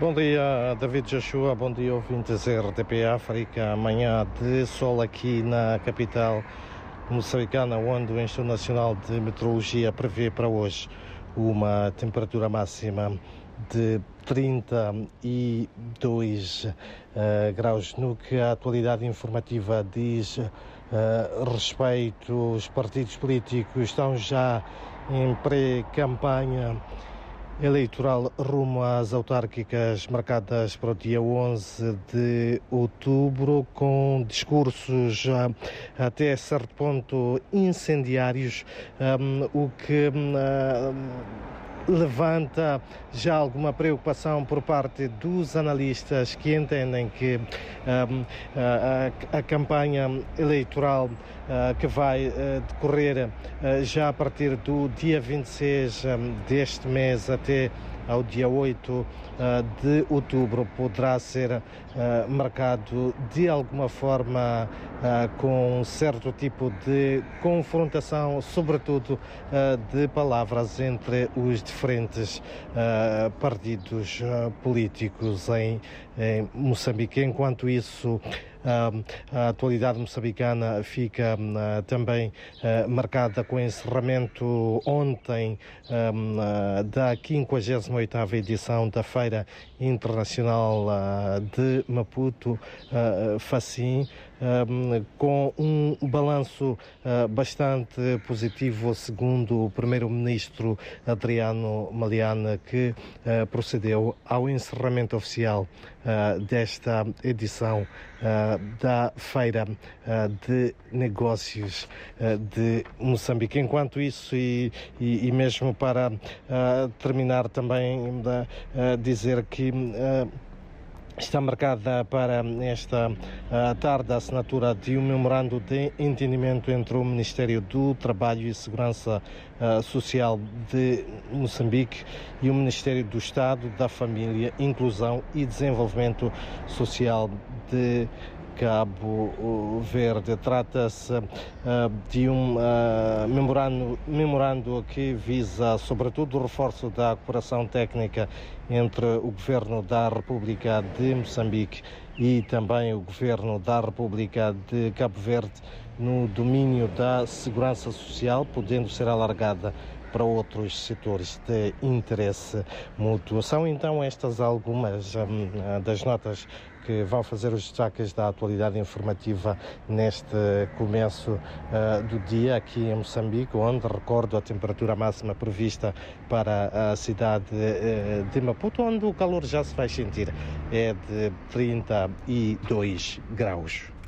Bom dia, David Joshua. Bom dia, ouvintes RTP África. Amanhã de sol aqui na capital moçambicana, onde o Instituto Nacional de Meteorologia prevê para hoje uma temperatura máxima de 32 uh, graus. No que a atualidade informativa diz uh, respeito, os partidos políticos estão já em pré-campanha eleitoral rumo às autárquicas marcadas para o dia 11 de outubro, com discursos uh, até certo ponto incendiários, o que levanta já alguma preocupação por parte dos analistas que entendem que a, a, campanha eleitoral uh, que vai uh, decorrer uh, já a partir do dia 26 um, deste mês até ao dia 8 de outubro poderá ser marcado de alguma forma com um certo tipo de confrontação, sobretudo de palavras entre os diferentes partidos políticos em, em Moçambique. Enquanto isso, a atualidade moçambicana fica uh, também uh, marcada com o encerramento ontem um, uh, da 58ª edição da Feira Internacional de Maputo, Facim, com um balanço bastante positivo, segundo o primeiro-ministro Adriano Maliana, que procedeu ao encerramento oficial desta edição da Feira de Negócios de Moçambique. Enquanto isso, e, e, e mesmo para terminar também, dizer que Está marcada para esta tarde a assinatura de um memorando de entendimento entre o Ministério do Trabalho e Segurança Social de Moçambique e o Ministério do Estado, da Família, Inclusão e Desenvolvimento Social de Cabo Verde. Trata-se uh, de um uh, memorando, memorando que visa, sobretudo, o reforço da cooperação técnica entre o Governo da República de Moçambique e também o Governo da República de Cabo Verde no domínio da segurança social, podendo ser alargada para outros setores de interesse mútuo. São então estas algumas hum, das notas que vão fazer os destaques da atualidade informativa neste começo uh, do dia aqui em Moçambique, onde recordo a temperatura máxima prevista para a cidade uh, de Maputo, onde o calor já se vai sentir, é de 32 graus.